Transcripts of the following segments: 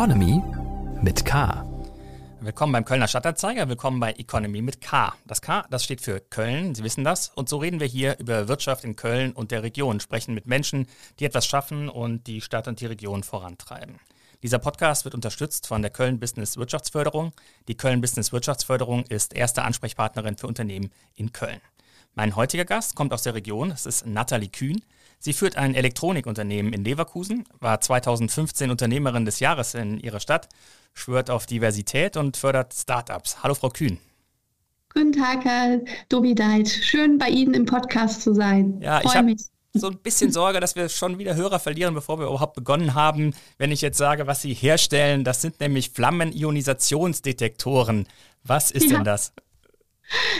Economy mit K. Willkommen beim Kölner Stadtanzeiger, willkommen bei Economy mit K. Das K, das steht für Köln, Sie wissen das. Und so reden wir hier über Wirtschaft in Köln und der Region, sprechen mit Menschen, die etwas schaffen und die Stadt und die Region vorantreiben. Dieser Podcast wird unterstützt von der Köln Business Wirtschaftsförderung. Die Köln Business Wirtschaftsförderung ist erste Ansprechpartnerin für Unternehmen in Köln. Mein heutiger Gast kommt aus der Region, das ist Nathalie Kühn. Sie führt ein Elektronikunternehmen in Leverkusen, war 2015 Unternehmerin des Jahres in ihrer Stadt, schwört auf Diversität und fördert Startups. Hallo Frau Kühn. Guten Tag, Herr Dovideit. Schön bei Ihnen im Podcast zu sein. Ja, Freu ich habe so ein bisschen Sorge, dass wir schon wieder Hörer verlieren, bevor wir überhaupt begonnen haben. Wenn ich jetzt sage, was Sie herstellen, das sind nämlich Flammenionisationsdetektoren. Was ist ja. denn das?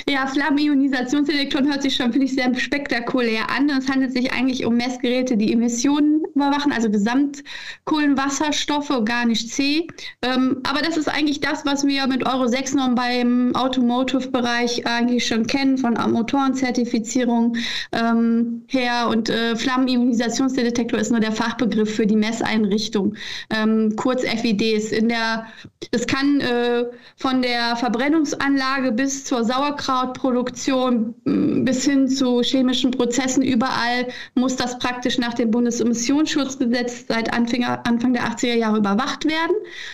Ja, Flammenionisationsdetektoren hört sich schon, finde ich, sehr spektakulär an. Es handelt sich eigentlich um Messgeräte, die Emissionen überwachen, also Gesamtkohlenwasserstoffe, organisch C. Ähm, aber das ist eigentlich das, was wir mit Euro 6 Norm beim Automotive-Bereich eigentlich schon kennen, von Motorenzertifizierung ähm, her. Und äh, Flammenionisationsdetektor ist nur der Fachbegriff für die Messeinrichtung. Ähm, kurz FIDs. In der, das kann äh, von der Verbrennungsanlage bis zur Sauerstoff Sauerkrautproduktion mm, bis hin zu chemischen Prozessen, überall muss das praktisch nach dem Bundesemissionsschutzgesetz seit Anfang, Anfang der 80er Jahre überwacht werden.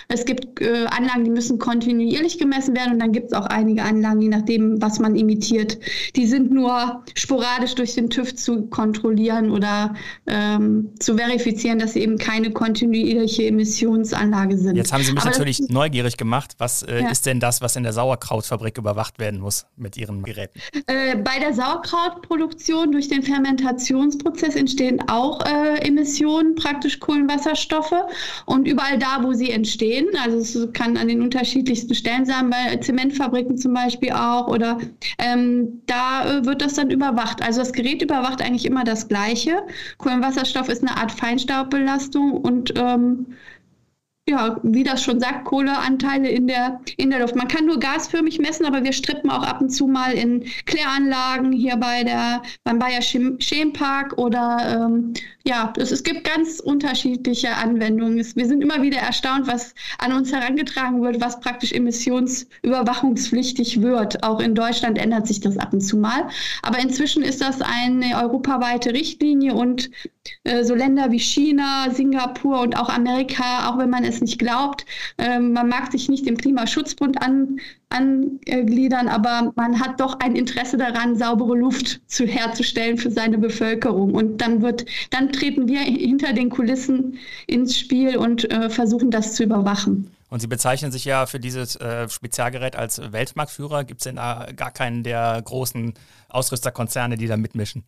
Es gibt äh, Anlagen, die müssen kontinuierlich gemessen werden und dann gibt es auch einige Anlagen, je nachdem, was man imitiert. Die sind nur sporadisch durch den TÜV zu kontrollieren oder ähm, zu verifizieren, dass sie eben keine kontinuierliche Emissionsanlage sind. Jetzt haben Sie mich Aber natürlich neugierig gemacht. Was äh, ja. ist denn das, was in der Sauerkrautfabrik überwacht werden muss? Mit Ihren Geräten? Äh, bei der Sauerkrautproduktion durch den Fermentationsprozess entstehen auch äh, Emissionen, praktisch Kohlenwasserstoffe. Und überall da, wo sie entstehen, also es kann an den unterschiedlichsten Stellen sein, bei Zementfabriken zum Beispiel auch, oder ähm, da äh, wird das dann überwacht. Also das Gerät überwacht eigentlich immer das Gleiche. Kohlenwasserstoff ist eine Art Feinstaubbelastung und ähm, ja, wie das schon sagt, Kohleanteile in der, in der Luft. Man kann nur gasförmig messen, aber wir strippen auch ab und zu mal in Kläranlagen hier bei der, beim Bayer Chempark oder ähm, ja, es, es gibt ganz unterschiedliche Anwendungen. Es, wir sind immer wieder erstaunt, was an uns herangetragen wird, was praktisch emissionsüberwachungspflichtig wird. Auch in Deutschland ändert sich das ab und zu mal. Aber inzwischen ist das eine europaweite Richtlinie und äh, so Länder wie China, Singapur und auch Amerika, auch wenn man es nicht glaubt, äh, man mag sich nicht dem Klimaschutzbund an, angliedern, aber man hat doch ein Interesse daran, saubere Luft zu, herzustellen für seine Bevölkerung. Und dann wird, dann treten wir hinter den Kulissen ins Spiel und äh, versuchen das zu überwachen. Und Sie bezeichnen sich ja für dieses äh, Spezialgerät als Weltmarktführer. Gibt es denn da gar keinen der großen Ausrüsterkonzerne, die da mitmischen?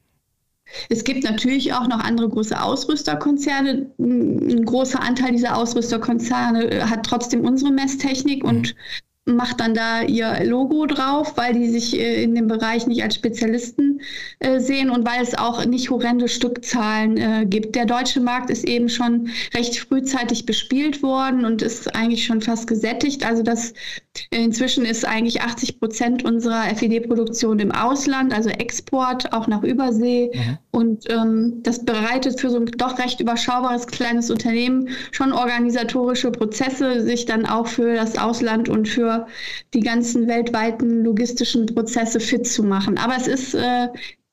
Es gibt natürlich auch noch andere große Ausrüsterkonzerne. Ein großer Anteil dieser Ausrüsterkonzerne äh, hat trotzdem unsere Messtechnik mhm. und macht dann da ihr Logo drauf, weil die sich äh, in dem Bereich nicht als Spezialisten äh, sehen und weil es auch nicht horrende Stückzahlen äh, gibt. Der deutsche Markt ist eben schon recht frühzeitig bespielt worden und ist eigentlich schon fast gesättigt. Also das inzwischen ist eigentlich 80 Prozent unserer FED-Produktion im Ausland, also Export auch nach Übersee. Mhm. Und ähm, das bereitet für so ein doch recht überschaubares kleines Unternehmen schon organisatorische Prozesse, sich dann auch für das Ausland und für die ganzen weltweiten logistischen Prozesse fit zu machen. Aber es ist äh,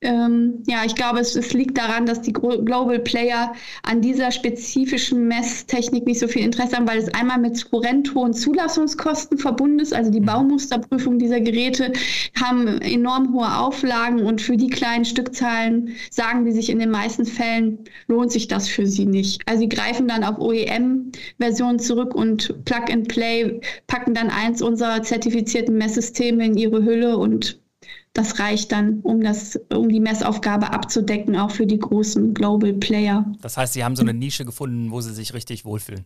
ähm, ja, ich glaube, es, es, liegt daran, dass die Global Player an dieser spezifischen Messtechnik nicht so viel Interesse haben, weil es einmal mit horrend hohen Zulassungskosten verbunden ist. Also die mhm. Baumusterprüfung dieser Geräte haben enorm hohe Auflagen und für die kleinen Stückzahlen sagen die sich in den meisten Fällen lohnt sich das für sie nicht. Also sie greifen dann auf OEM-Versionen zurück und Plug and Play packen dann eins unserer zertifizierten Messsysteme in ihre Hülle und das reicht dann, um, das, um die Messaufgabe abzudecken, auch für die großen Global Player. Das heißt, Sie haben so eine Nische gefunden, wo Sie sich richtig wohlfühlen.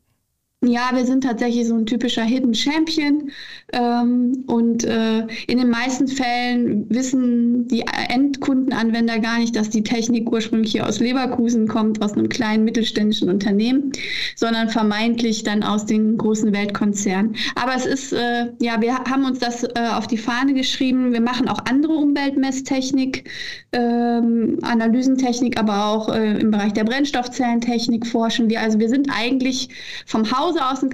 Ja, wir sind tatsächlich so ein typischer Hidden Champion ähm, und äh, in den meisten Fällen wissen die Endkundenanwender gar nicht, dass die Technik ursprünglich hier aus Leverkusen kommt, aus einem kleinen mittelständischen Unternehmen, sondern vermeintlich dann aus den großen Weltkonzernen. Aber es ist, äh, ja, wir haben uns das äh, auf die Fahne geschrieben. Wir machen auch andere Umweltmesstechnik, ähm, Analysentechnik, aber auch äh, im Bereich der Brennstoffzellentechnik forschen wir. Also wir sind eigentlich vom Haus Hause aus ein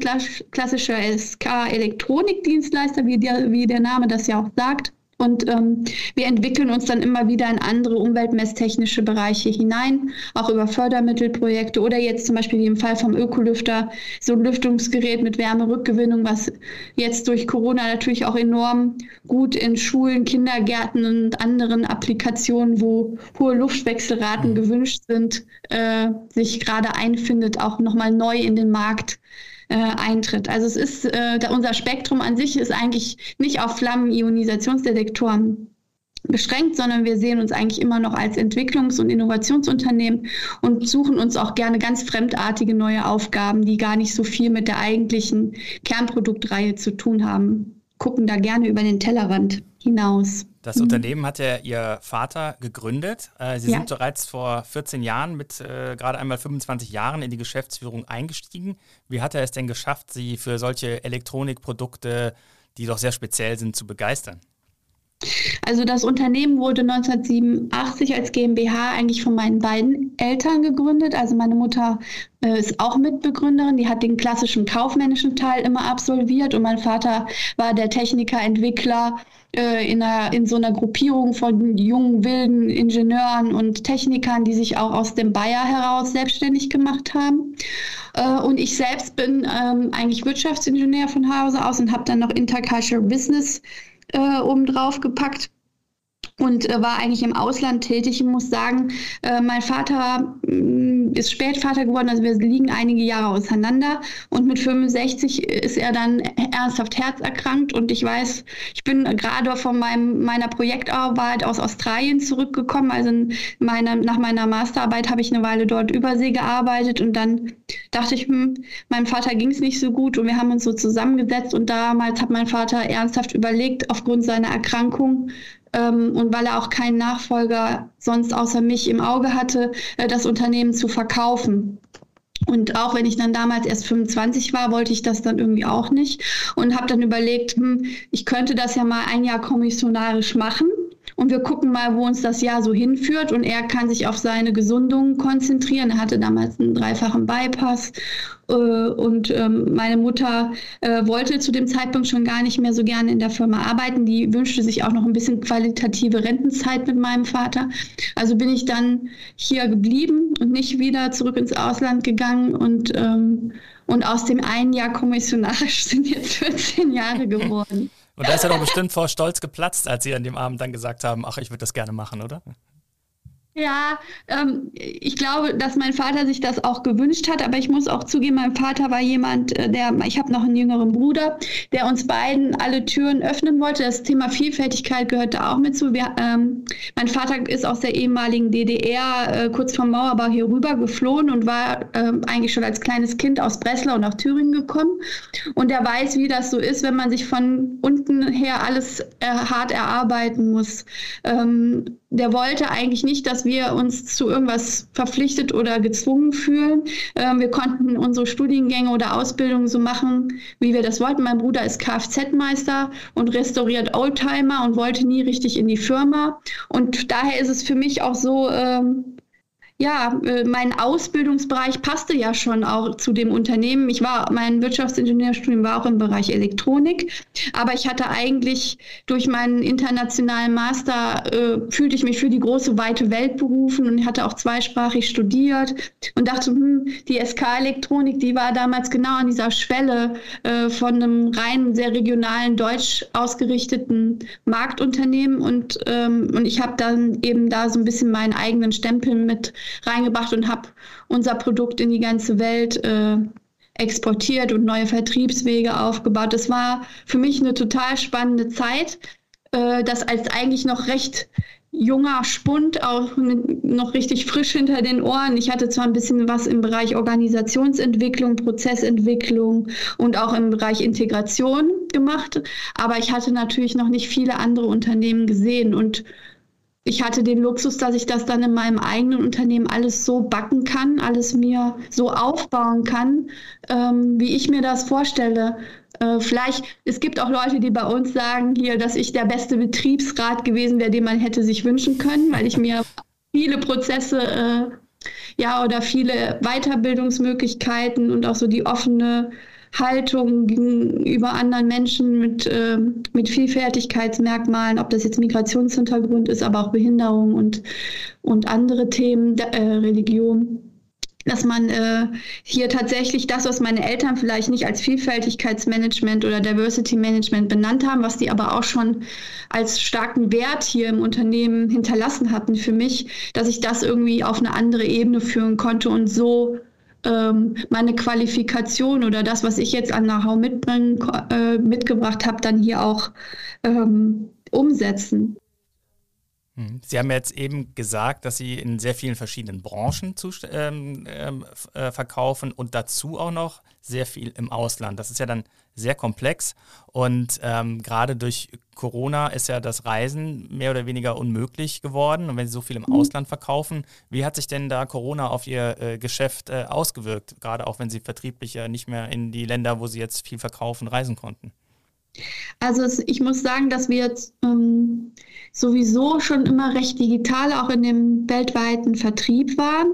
klassischer SK-Elektronikdienstleister, wie der, wie der Name das ja auch sagt. Und ähm, wir entwickeln uns dann immer wieder in andere umweltmesstechnische Bereiche hinein, auch über Fördermittelprojekte oder jetzt zum Beispiel wie im Fall vom Ökolüfter, so ein Lüftungsgerät mit Wärmerückgewinnung, was jetzt durch Corona natürlich auch enorm gut in Schulen, Kindergärten und anderen Applikationen, wo hohe Luftwechselraten mhm. gewünscht sind, äh, sich gerade einfindet, auch nochmal neu in den Markt äh, eintritt. Also es ist, äh, unser Spektrum an sich ist eigentlich nicht auf Flammen-Ionisationsdetektoren beschränkt, sondern wir sehen uns eigentlich immer noch als Entwicklungs- und Innovationsunternehmen und suchen uns auch gerne ganz fremdartige neue Aufgaben, die gar nicht so viel mit der eigentlichen Kernproduktreihe zu tun haben. Gucken da gerne über den Tellerrand hinaus. Das mhm. Unternehmen hat ja Ihr Vater gegründet. Äh, Sie ja. sind bereits vor 14 Jahren mit äh, gerade einmal 25 Jahren in die Geschäftsführung eingestiegen. Wie hat er es denn geschafft, Sie für solche Elektronikprodukte, die doch sehr speziell sind, zu begeistern? Also das Unternehmen wurde 1987 als GmbH eigentlich von meinen beiden Eltern gegründet. Also meine Mutter äh, ist auch Mitbegründerin, die hat den klassischen kaufmännischen Teil immer absolviert und mein Vater war der Techniker, Entwickler äh, in, einer, in so einer Gruppierung von jungen, wilden Ingenieuren und Technikern, die sich auch aus dem Bayer heraus selbstständig gemacht haben. Äh, und ich selbst bin ähm, eigentlich Wirtschaftsingenieur von Hause aus und habe dann noch Intercultural Business äh, oben drauf gepackt und äh, war eigentlich im Ausland tätig. Ich muss sagen, äh, mein Vater äh, ist Spätvater geworden, also wir liegen einige Jahre auseinander. Und mit 65 ist er dann ernsthaft herzerkrankt. Und ich weiß, ich bin gerade von meinem, meiner Projektarbeit aus Australien zurückgekommen, also meiner, nach meiner Masterarbeit habe ich eine Weile dort übersee gearbeitet. Und dann dachte ich, hm, meinem Vater ging es nicht so gut. Und wir haben uns so zusammengesetzt. Und damals hat mein Vater ernsthaft überlegt, aufgrund seiner Erkrankung, ähm, und weil er auch keinen Nachfolger sonst außer mich im Auge hatte, äh, das Unternehmen zu verkaufen. Und auch wenn ich dann damals erst 25 war, wollte ich das dann irgendwie auch nicht und habe dann überlegt, hm, ich könnte das ja mal ein Jahr kommissionarisch machen und wir gucken mal, wo uns das Jahr so hinführt. Und er kann sich auf seine Gesundung konzentrieren. Er hatte damals einen dreifachen Bypass. Äh, und ähm, meine Mutter äh, wollte zu dem Zeitpunkt schon gar nicht mehr so gerne in der Firma arbeiten. Die wünschte sich auch noch ein bisschen qualitative Rentenzeit mit meinem Vater. Also bin ich dann hier geblieben und nicht wieder zurück ins Ausland gegangen und ähm, und aus dem einen Jahr kommissionarisch sind jetzt 14 Jahre geworden. Und da ist er doch bestimmt vor Stolz geplatzt, als Sie an dem Abend dann gesagt haben, ach, ich würde das gerne machen, oder? Ja, ähm, ich glaube, dass mein Vater sich das auch gewünscht hat, aber ich muss auch zugeben, mein Vater war jemand, äh, der, ich habe noch einen jüngeren Bruder, der uns beiden alle Türen öffnen wollte. Das Thema Vielfältigkeit gehört da auch mit zu. Wir, ähm, mein Vater ist aus der ehemaligen DDR äh, kurz vor Mauerbau hier rüber geflohen und war äh, eigentlich schon als kleines Kind aus Breslau nach Thüringen gekommen. Und er weiß, wie das so ist, wenn man sich von unten her alles äh, hart erarbeiten muss. Ähm, der wollte eigentlich nicht, dass wir uns zu irgendwas verpflichtet oder gezwungen fühlen. Ähm, wir konnten unsere Studiengänge oder Ausbildungen so machen, wie wir das wollten. Mein Bruder ist Kfz-Meister und restauriert Oldtimer und wollte nie richtig in die Firma. Und daher ist es für mich auch so, ähm, ja, äh, mein Ausbildungsbereich passte ja schon auch zu dem Unternehmen. Ich war, mein Wirtschaftsingenieurstudium war auch im Bereich Elektronik, aber ich hatte eigentlich durch meinen internationalen Master, äh, fühlte ich mich für die große, weite Welt berufen und hatte auch zweisprachig studiert und dachte, hm, die SK-Elektronik, die war damals genau an dieser Schwelle äh, von einem rein sehr regionalen, deutsch ausgerichteten Marktunternehmen und, ähm, und ich habe dann eben da so ein bisschen meinen eigenen Stempel mit reingebracht und habe unser Produkt in die ganze Welt äh, exportiert und neue Vertriebswege aufgebaut. Das war für mich eine total spannende Zeit, äh, das als eigentlich noch recht junger Spund, auch noch richtig frisch hinter den Ohren. Ich hatte zwar ein bisschen was im Bereich Organisationsentwicklung, Prozessentwicklung und auch im Bereich Integration gemacht, aber ich hatte natürlich noch nicht viele andere Unternehmen gesehen und ich hatte den Luxus, dass ich das dann in meinem eigenen Unternehmen alles so backen kann, alles mir so aufbauen kann, ähm, wie ich mir das vorstelle. Äh, vielleicht, es gibt auch Leute, die bei uns sagen hier, dass ich der beste Betriebsrat gewesen wäre, den man hätte sich wünschen können, weil ich mir viele Prozesse äh, ja oder viele Weiterbildungsmöglichkeiten und auch so die offene Haltung gegenüber anderen Menschen mit, äh, mit Vielfältigkeitsmerkmalen, ob das jetzt Migrationshintergrund ist, aber auch Behinderung und, und andere Themen, äh, Religion dass man äh, hier tatsächlich das, was meine Eltern vielleicht nicht als Vielfältigkeitsmanagement oder Diversity Management benannt haben, was die aber auch schon als starken Wert hier im Unternehmen hinterlassen hatten für mich, dass ich das irgendwie auf eine andere Ebene führen konnte und so ähm, meine Qualifikation oder das, was ich jetzt an Know-how äh, mitgebracht habe, dann hier auch ähm, umsetzen. Hm. Sie haben jetzt eben gesagt, dass Sie in sehr vielen verschiedenen Branchen zu, ähm, ähm, äh, verkaufen und dazu auch noch sehr viel im Ausland. Das ist ja dann sehr komplex und ähm, gerade durch Corona ist ja das Reisen mehr oder weniger unmöglich geworden. Und wenn Sie so viel im mhm. Ausland verkaufen, wie hat sich denn da Corona auf Ihr äh, Geschäft äh, ausgewirkt? Gerade auch wenn Sie vertrieblich ja nicht mehr in die Länder, wo Sie jetzt viel verkaufen, reisen konnten. Also ich muss sagen, dass wir jetzt ähm, sowieso schon immer recht digital auch in dem weltweiten Vertrieb waren.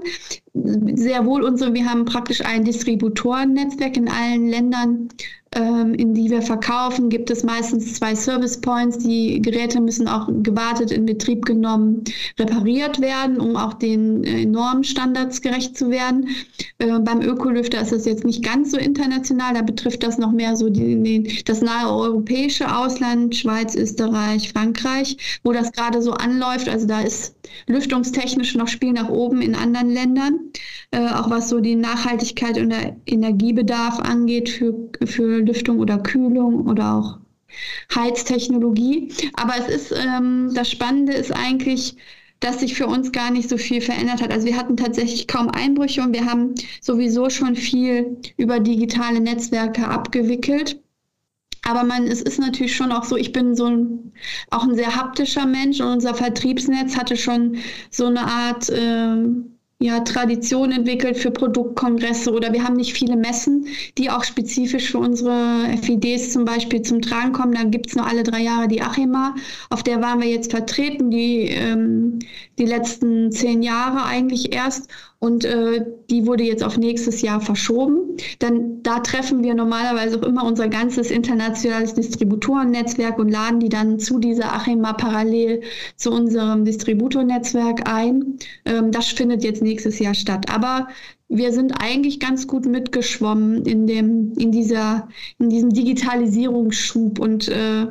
Sehr wohl unsere, wir haben praktisch ein Distributorennetzwerk in allen Ländern ähm, in die wir verkaufen, gibt es meistens zwei Service Points. Die Geräte müssen auch gewartet, in Betrieb genommen, repariert werden, um auch den äh, enormen Standards gerecht zu werden. Äh, beim Ökolüfter ist das jetzt nicht ganz so international, da betrifft das noch mehr so die, die, das nahe europäische Ausland, Schweiz, Österreich, Frankreich, wo das gerade so anläuft. Also da ist lüftungstechnisch noch Spiel nach oben in anderen Ländern, äh, auch was so die Nachhaltigkeit und der Energiebedarf angeht für, für Lüftung oder Kühlung oder auch Heiztechnologie. Aber es ist, ähm, das Spannende ist eigentlich, dass sich für uns gar nicht so viel verändert hat. Also wir hatten tatsächlich kaum Einbrüche und wir haben sowieso schon viel über digitale Netzwerke abgewickelt. Aber man, es ist natürlich schon auch so, ich bin so ein, auch ein sehr haptischer Mensch und unser Vertriebsnetz hatte schon so eine Art ähm, ja, Tradition entwickelt für Produktkongresse oder wir haben nicht viele Messen, die auch spezifisch für unsere FIDs zum Beispiel zum Tragen kommen. Da gibt es nur alle drei Jahre die Achema, auf der waren wir jetzt vertreten, die, ähm, die letzten zehn Jahre eigentlich erst und äh, die wurde jetzt auf nächstes Jahr verschoben. Dann da treffen wir normalerweise auch immer unser ganzes internationales Distributorennetzwerk und laden die dann zu dieser Achema parallel zu unserem Distributornetzwerk ein. Ähm, das findet jetzt nächstes Jahr statt. Aber wir sind eigentlich ganz gut mitgeschwommen in dem, in dieser, in diesem Digitalisierungsschub und äh,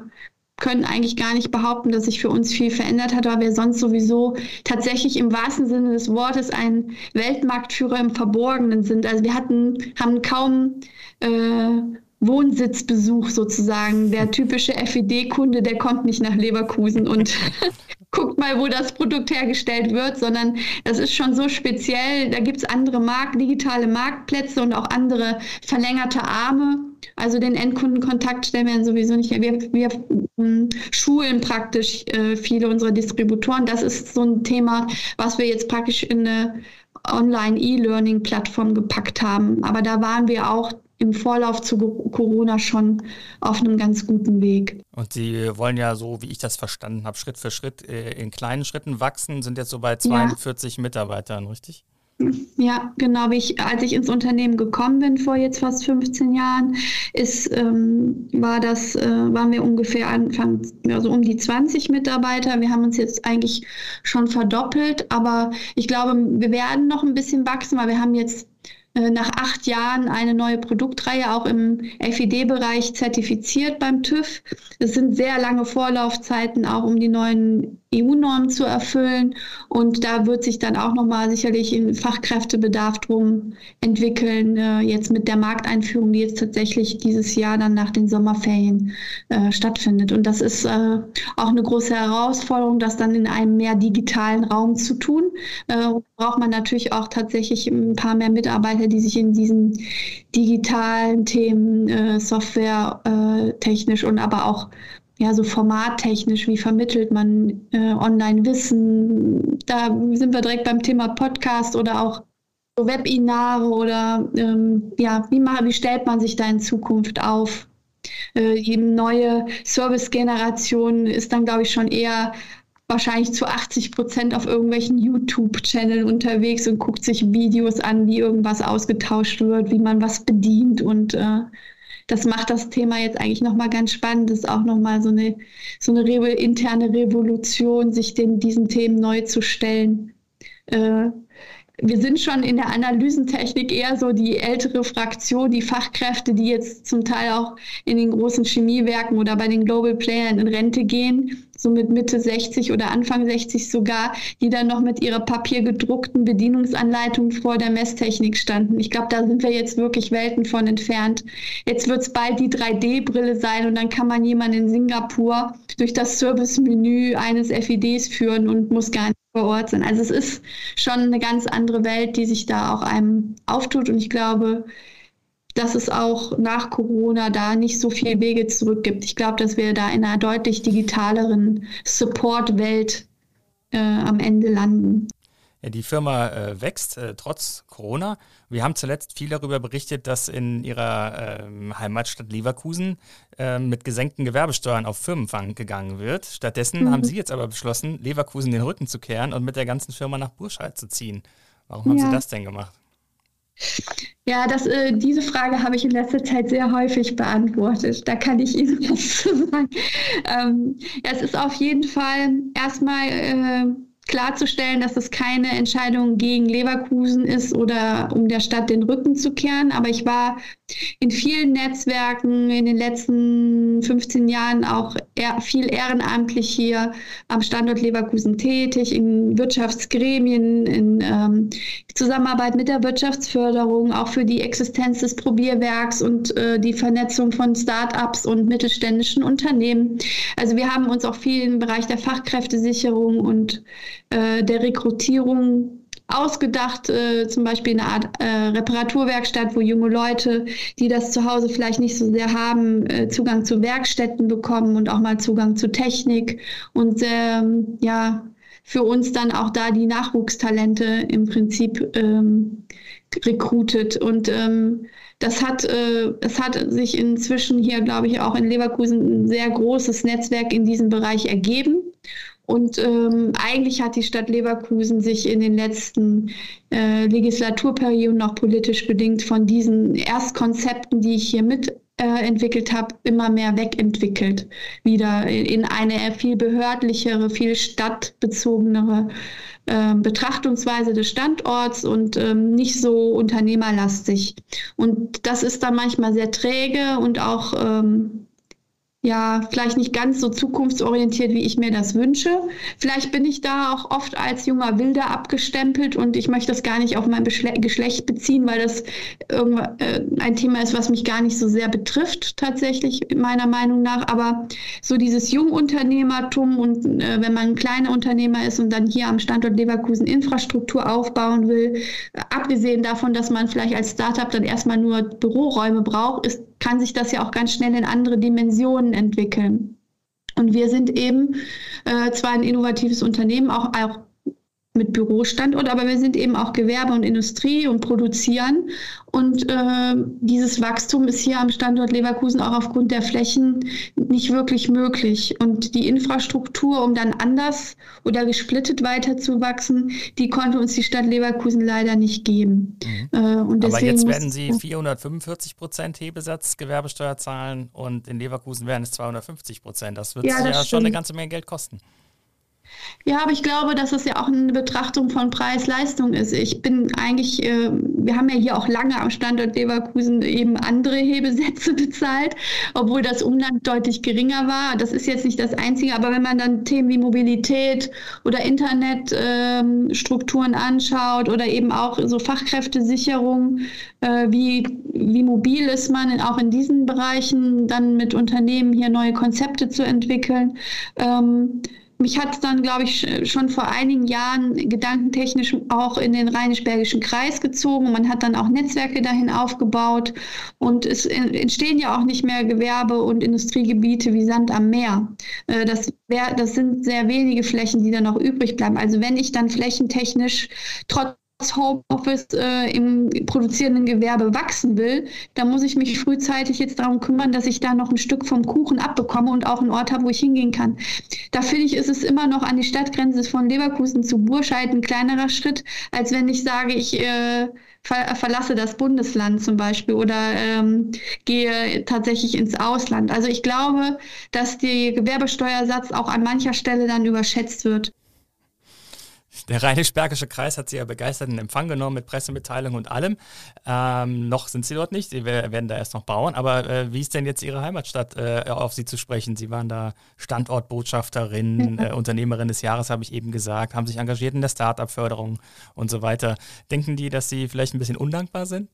können eigentlich gar nicht behaupten, dass sich für uns viel verändert hat, weil wir sonst sowieso tatsächlich im wahrsten Sinne des Wortes ein Weltmarktführer im Verborgenen sind. Also wir hatten, haben kaum äh, Wohnsitzbesuch sozusagen. Der typische FED-Kunde, der kommt nicht nach Leverkusen und guckt mal, wo das Produkt hergestellt wird, sondern das ist schon so speziell. Da gibt es andere Markt, digitale Marktplätze und auch andere verlängerte Arme. Also den Endkundenkontakt stellen wir sowieso nicht her. Wir, wir ähm, schulen praktisch äh, viele unserer Distributoren. Das ist so ein Thema, was wir jetzt praktisch in eine Online-E-Learning-Plattform gepackt haben. Aber da waren wir auch im Vorlauf zu Corona schon auf einem ganz guten Weg. Und Sie wollen ja so, wie ich das verstanden habe, Schritt für Schritt äh, in kleinen Schritten wachsen, sind jetzt so bei 42 ja. Mitarbeitern, richtig? Ja, genau. Wie ich, als ich ins Unternehmen gekommen bin vor jetzt fast 15 Jahren, ist, ähm, war das, äh, waren wir ungefähr Anfang, also um die 20 Mitarbeiter. Wir haben uns jetzt eigentlich schon verdoppelt, aber ich glaube, wir werden noch ein bisschen wachsen, weil wir haben jetzt nach acht Jahren eine neue Produktreihe auch im FID-Bereich zertifiziert beim TÜV. Es sind sehr lange Vorlaufzeiten, auch um die neuen EU-Normen zu erfüllen. Und da wird sich dann auch nochmal sicherlich ein Fachkräftebedarf drum entwickeln, äh, jetzt mit der Markteinführung, die jetzt tatsächlich dieses Jahr dann nach den Sommerferien äh, stattfindet. Und das ist äh, auch eine große Herausforderung, das dann in einem mehr digitalen Raum zu tun. Äh, braucht man natürlich auch tatsächlich ein paar mehr Mitarbeiter, die sich in diesen digitalen Themen, äh, Software äh, technisch und aber auch ja, so formattechnisch, wie vermittelt man äh, Online-Wissen. Da sind wir direkt beim Thema Podcast oder auch so Webinare oder ähm, ja, wie, mal, wie stellt man sich da in Zukunft auf? Äh, die neue Service-Generation ist dann, glaube ich, schon eher wahrscheinlich zu 80 Prozent auf irgendwelchen YouTube-Channeln unterwegs und guckt sich Videos an, wie irgendwas ausgetauscht wird, wie man was bedient und äh, das macht das Thema jetzt eigentlich nochmal ganz spannend. Das ist auch nochmal so eine, so eine Re interne Revolution, sich den, diesen Themen neu zu stellen. Äh, wir sind schon in der Analysentechnik eher so die ältere Fraktion, die Fachkräfte, die jetzt zum Teil auch in den großen Chemiewerken oder bei den Global Playern in Rente gehen, so mit Mitte 60 oder Anfang 60 sogar, die dann noch mit ihrer papiergedruckten Bedienungsanleitung vor der Messtechnik standen. Ich glaube, da sind wir jetzt wirklich Welten von entfernt. Jetzt wird es bald die 3D-Brille sein und dann kann man jemanden in Singapur durch das Service-Menü eines FIDs führen und muss gar nicht vor Ort sein. Also es ist schon eine ganz andere Welt, die sich da auch einem auftut. Und ich glaube, dass es auch nach Corona da nicht so viel Wege zurück gibt. Ich glaube, dass wir da in einer deutlich digitaleren Support-Welt äh, am Ende landen. Ja, die Firma äh, wächst äh, trotz Corona. Wir haben zuletzt viel darüber berichtet, dass in ihrer ähm, Heimatstadt Leverkusen äh, mit gesenkten Gewerbesteuern auf Firmenfang gegangen wird. Stattdessen mhm. haben Sie jetzt aber beschlossen, Leverkusen den Rücken zu kehren und mit der ganzen Firma nach Burscheid zu ziehen. Warum haben ja. Sie das denn gemacht? Ja, das, äh, diese Frage habe ich in letzter Zeit sehr häufig beantwortet. Da kann ich Ihnen was zu sagen. Ähm, ja, es ist auf jeden Fall erstmal äh, klarzustellen, dass es keine Entscheidung gegen Leverkusen ist oder um der Stadt den Rücken zu kehren. Aber ich war in vielen Netzwerken in den letzten 15 Jahren auch viel ehrenamtlich hier am Standort Leverkusen tätig, in Wirtschaftsgremien, in ähm, Zusammenarbeit mit der Wirtschaftsförderung, auch für die Existenz des Probierwerks und äh, die Vernetzung von Start-ups und mittelständischen Unternehmen. Also wir haben uns auch viel im Bereich der Fachkräftesicherung und äh, der Rekrutierung ausgedacht, äh, zum Beispiel eine Art äh, Reparaturwerkstatt, wo junge Leute, die das zu Hause vielleicht nicht so sehr haben, äh, Zugang zu Werkstätten bekommen und auch mal Zugang zu Technik und ähm, ja, für uns dann auch da die Nachwuchstalente im Prinzip ähm, rekrutet. Und ähm, das hat, äh, es hat sich inzwischen hier, glaube ich, auch in Leverkusen ein sehr großes Netzwerk in diesem Bereich ergeben. Und ähm, eigentlich hat die Stadt Leverkusen sich in den letzten äh, Legislaturperioden noch politisch bedingt von diesen Erstkonzepten, die ich hier mitentwickelt äh, habe, immer mehr wegentwickelt. Wieder in eine viel behördlichere, viel stadtbezogenere äh, Betrachtungsweise des Standorts und ähm, nicht so unternehmerlastig. Und das ist dann manchmal sehr träge und auch ähm, ja, vielleicht nicht ganz so zukunftsorientiert, wie ich mir das wünsche. Vielleicht bin ich da auch oft als junger Wilder abgestempelt und ich möchte das gar nicht auf mein Geschlecht beziehen, weil das äh, ein Thema ist, was mich gar nicht so sehr betrifft, tatsächlich meiner Meinung nach. Aber so dieses Jungunternehmertum und äh, wenn man ein kleiner Unternehmer ist und dann hier am Standort Leverkusen Infrastruktur aufbauen will, äh, abgesehen davon, dass man vielleicht als Startup dann erstmal nur Büroräume braucht, ist kann sich das ja auch ganz schnell in andere Dimensionen entwickeln. Und wir sind eben äh, zwar ein innovatives Unternehmen, auch, auch mit Bürostandort, aber wir sind eben auch Gewerbe und Industrie und produzieren. Und äh, dieses Wachstum ist hier am Standort Leverkusen auch aufgrund der Flächen nicht wirklich möglich. Und die Infrastruktur, um dann anders oder gesplittet weiterzuwachsen, die konnte uns die Stadt Leverkusen leider nicht geben. Mhm. Äh, und aber jetzt werden Sie 445 Prozent Hebesatz Gewerbesteuer zahlen und in Leverkusen werden es 250 Prozent. Das wird ja, das ja schon eine ganze Menge Geld kosten. Ja, aber ich glaube, dass es ja auch eine Betrachtung von Preis-Leistung ist. Ich bin eigentlich, äh, wir haben ja hier auch lange am Standort Leverkusen eben andere Hebesätze bezahlt, obwohl das Umland deutlich geringer war. Das ist jetzt nicht das Einzige, aber wenn man dann Themen wie Mobilität oder Internetstrukturen ähm, anschaut oder eben auch so Fachkräftesicherung, äh, wie, wie mobil ist man auch in diesen Bereichen, dann mit Unternehmen hier neue Konzepte zu entwickeln. Ähm, mich hat es dann, glaube ich, schon vor einigen Jahren gedankentechnisch auch in den Rheinisch-Bergischen Kreis gezogen. Man hat dann auch Netzwerke dahin aufgebaut und es entstehen ja auch nicht mehr Gewerbe- und Industriegebiete wie Sand am Meer. Äh, das, wär, das sind sehr wenige Flächen, die dann noch übrig bleiben. Also wenn ich dann flächentechnisch trotz das Homeoffice äh, im produzierenden Gewerbe wachsen will, dann muss ich mich frühzeitig jetzt darum kümmern, dass ich da noch ein Stück vom Kuchen abbekomme und auch einen Ort habe, wo ich hingehen kann. Da finde ich, ist es immer noch an die Stadtgrenze von Leverkusen zu Burscheid ein kleinerer Schritt, als wenn ich sage, ich äh, ver verlasse das Bundesland zum Beispiel oder ähm, gehe tatsächlich ins Ausland. Also ich glaube, dass der Gewerbesteuersatz auch an mancher Stelle dann überschätzt wird. Der Rheinisch-Bergische Kreis hat sie ja begeistert in Empfang genommen mit Pressemitteilung und allem. Ähm, noch sind sie dort nicht, sie werden da erst noch bauen. Aber äh, wie ist denn jetzt Ihre Heimatstadt äh, auf Sie zu sprechen? Sie waren da Standortbotschafterin, äh, Unternehmerin des Jahres, habe ich eben gesagt, haben sich engagiert in der Start-up-Förderung und so weiter. Denken die, dass Sie vielleicht ein bisschen undankbar sind?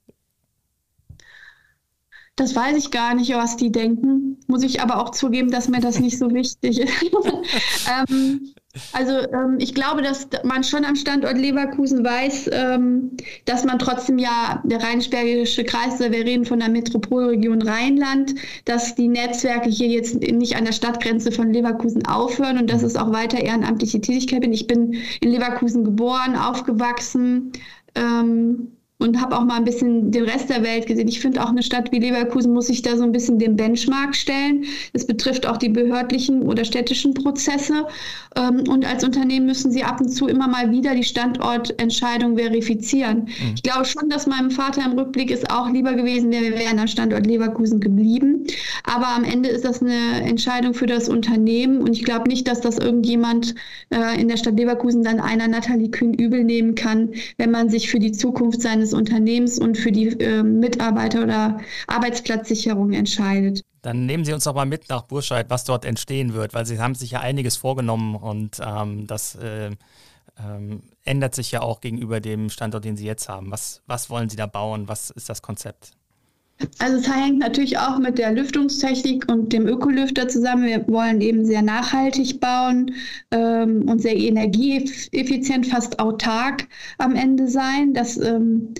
Das weiß ich gar nicht, was die denken. Muss ich aber auch zugeben, dass mir das nicht so wichtig ist. ähm, also ähm, ich glaube, dass man schon am Standort Leverkusen weiß, ähm, dass man trotzdem ja der Rheinisch-Bergische Kreis, wir reden von der Metropolregion Rheinland, dass die Netzwerke hier jetzt nicht an der Stadtgrenze von Leverkusen aufhören und dass es auch weiter ehrenamtliche Tätigkeit bin. Ich bin in Leverkusen geboren, aufgewachsen. Ähm, und habe auch mal ein bisschen den Rest der Welt gesehen. Ich finde auch eine Stadt wie Leverkusen muss sich da so ein bisschen dem Benchmark stellen. Das betrifft auch die behördlichen oder städtischen Prozesse. Ähm, und als Unternehmen müssen sie ab und zu immer mal wieder die Standortentscheidung verifizieren. Mhm. Ich glaube schon, dass meinem Vater im Rückblick es auch lieber gewesen wäre, wir wären am Standort Leverkusen geblieben. Aber am Ende ist das eine Entscheidung für das Unternehmen. Und ich glaube nicht, dass das irgendjemand äh, in der Stadt Leverkusen dann einer Nathalie Kühn übel nehmen kann, wenn man sich für die Zukunft seines des Unternehmens und für die äh, Mitarbeiter- oder Arbeitsplatzsicherung entscheidet. Dann nehmen Sie uns doch mal mit nach Burscheid, was dort entstehen wird, weil Sie haben sich ja einiges vorgenommen und ähm, das äh, ähm, ändert sich ja auch gegenüber dem Standort, den Sie jetzt haben. Was, was wollen Sie da bauen? Was ist das Konzept? Also es hängt natürlich auch mit der Lüftungstechnik und dem Ökolüfter zusammen. Wir wollen eben sehr nachhaltig bauen ähm, und sehr energieeffizient, fast autark am Ende sein. Das ähm,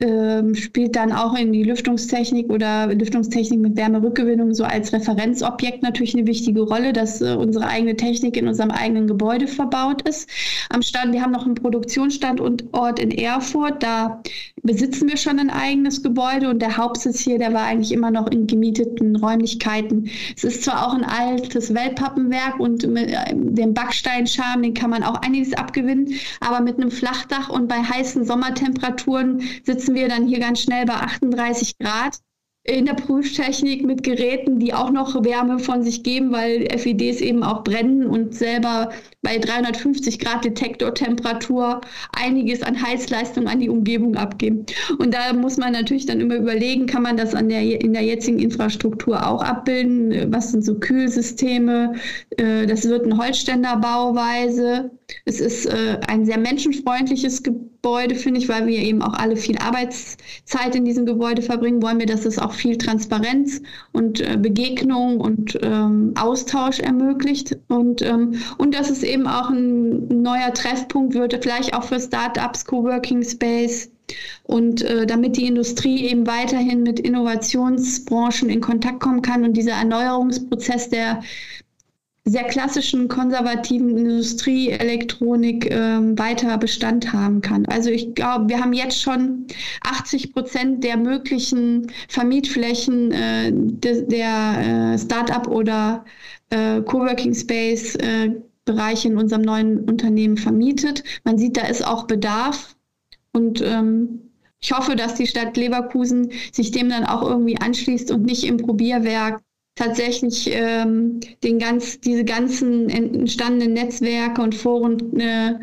ähm, spielt dann auch in die Lüftungstechnik oder Lüftungstechnik mit Wärmerückgewinnung so als Referenzobjekt natürlich eine wichtige Rolle, dass äh, unsere eigene Technik in unserem eigenen Gebäude verbaut ist. Am Stand, wir haben noch einen Produktionsstandort in Erfurt, da besitzen wir schon ein eigenes Gebäude und der Hauptsitz hier, der war eigentlich immer noch in gemieteten Räumlichkeiten. Es ist zwar auch ein altes Wellpappenwerk und mit äh, dem Backsteinscham, den kann man auch einiges abgewinnen, aber mit einem Flachdach und bei heißen Sommertemperaturen sitzen sitzen wir dann hier ganz schnell bei 38 Grad in der Prüftechnik mit Geräten, die auch noch Wärme von sich geben, weil FEDs eben auch brennen und selber bei 350 Grad Detektortemperatur einiges an Heizleistung an die Umgebung abgeben. Und da muss man natürlich dann immer überlegen, kann man das an der, in der jetzigen Infrastruktur auch abbilden? Was sind so Kühlsysteme? Äh, das wird ein Holzständerbauweise. Es ist äh, ein sehr menschenfreundliches Gebäude, finde ich, weil wir eben auch alle viel Arbeitszeit in diesem Gebäude verbringen, wollen wir, dass es auch viel Transparenz und äh, Begegnung und ähm, Austausch ermöglicht und, ähm, und dass es eben auch ein neuer Treffpunkt wird, vielleicht auch für Startups, Coworking Space. Und äh, damit die Industrie eben weiterhin mit Innovationsbranchen in Kontakt kommen kann und dieser Erneuerungsprozess der sehr klassischen konservativen Industrieelektronik äh, weiter Bestand haben kann. Also ich glaube, wir haben jetzt schon 80 Prozent der möglichen Vermietflächen äh, de, der äh, Start-up oder äh, Coworking Space äh, Bereiche in unserem neuen Unternehmen vermietet. Man sieht, da ist auch Bedarf und ähm, ich hoffe, dass die Stadt Leverkusen sich dem dann auch irgendwie anschließt und nicht im Probierwerk tatsächlich ähm, den ganz, diese ganzen entstandenen Netzwerke und Foren äh,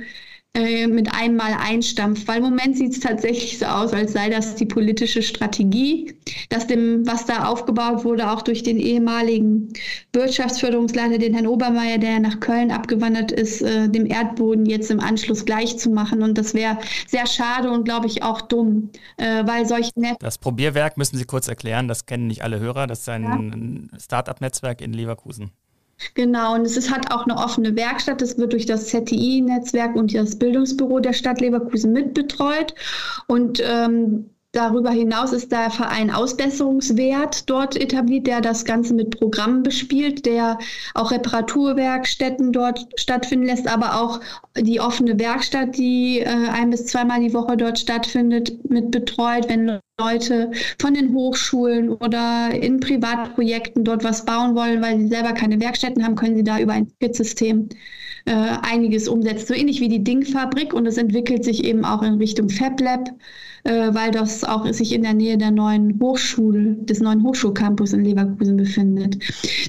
äh, mit einmal einstampft. Weil im Moment sieht es tatsächlich so aus, als sei das die politische Strategie, dass dem, was da aufgebaut wurde, auch durch den ehemaligen Wirtschaftsförderungsleiter, den Herrn Obermeier, der nach Köln abgewandert ist, äh, dem Erdboden jetzt im Anschluss gleich zu machen. Und das wäre sehr schade und glaube ich auch dumm, äh, weil solche Netz Das Probierwerk müssen Sie kurz erklären, das kennen nicht alle Hörer, das ist ein ja. Start-up-Netzwerk in Leverkusen. Genau, und es ist, hat auch eine offene Werkstatt. Das wird durch das ZTI-Netzwerk und das Bildungsbüro der Stadt Leverkusen mitbetreut. Und ähm, Darüber hinaus ist der Verein Ausbesserungswert dort etabliert, der das Ganze mit Programmen bespielt, der auch Reparaturwerkstätten dort stattfinden lässt, aber auch die offene Werkstatt, die äh, ein bis zweimal die Woche dort stattfindet, mit betreut, wenn Leute von den Hochschulen oder in Privatprojekten dort was bauen wollen, weil sie selber keine Werkstätten haben, können sie da über ein Kit-System äh, einiges umsetzen. So ähnlich wie die Ding-Fabrik und es entwickelt sich eben auch in Richtung FabLab äh, weil das auch sich in der Nähe der neuen Hochschule, des neuen Hochschulcampus in Leverkusen befindet.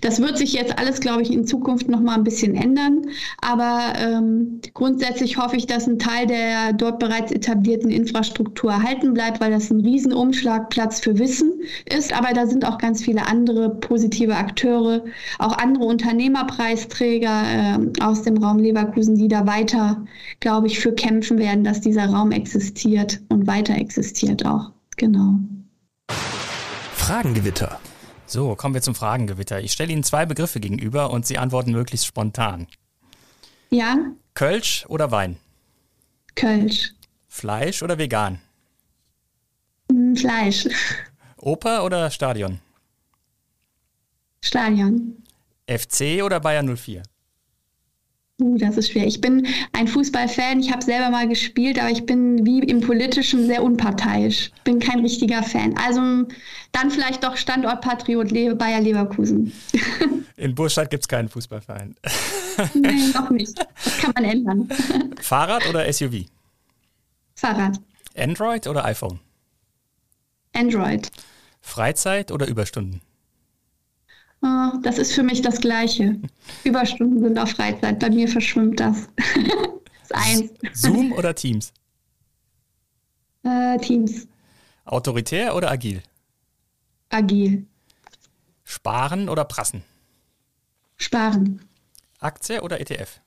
Das wird sich jetzt alles, glaube ich, in Zukunft noch mal ein bisschen ändern. Aber ähm, grundsätzlich hoffe ich, dass ein Teil der dort bereits etablierten Infrastruktur erhalten bleibt, weil das ein Riesenumschlagplatz für Wissen ist. Aber da sind auch ganz viele andere positive Akteure, auch andere Unternehmerpreisträger äh, aus dem Raum Leverkusen, die da weiter, glaube ich, für kämpfen werden, dass dieser Raum existiert und weiter existiert existiert auch. Genau. Fragengewitter. So, kommen wir zum Fragengewitter. Ich stelle Ihnen zwei Begriffe gegenüber und Sie antworten möglichst spontan. Ja. Kölsch oder Wein? Kölsch. Fleisch oder vegan? Hm, Fleisch. Oper oder Stadion? Stadion. FC oder Bayern 04? Uh, das ist schwer. Ich bin ein Fußballfan. Ich habe selber mal gespielt, aber ich bin wie im Politischen sehr unparteiisch. Bin kein richtiger Fan. Also dann vielleicht doch Standortpatriot Le Bayer Leverkusen. In Burstadt gibt es keinen Fußballverein. Nein, noch nicht. Das kann man ändern. Fahrrad oder SUV? Fahrrad. Android oder iPhone? Android. Freizeit oder Überstunden? Oh, das ist für mich das Gleiche. Überstunden sind auch Freizeit. Bei mir verschwimmt das. das eins. Zoom oder Teams? Äh, Teams. Autoritär oder agil? Agil. Sparen oder prassen? Sparen. Aktie oder ETF?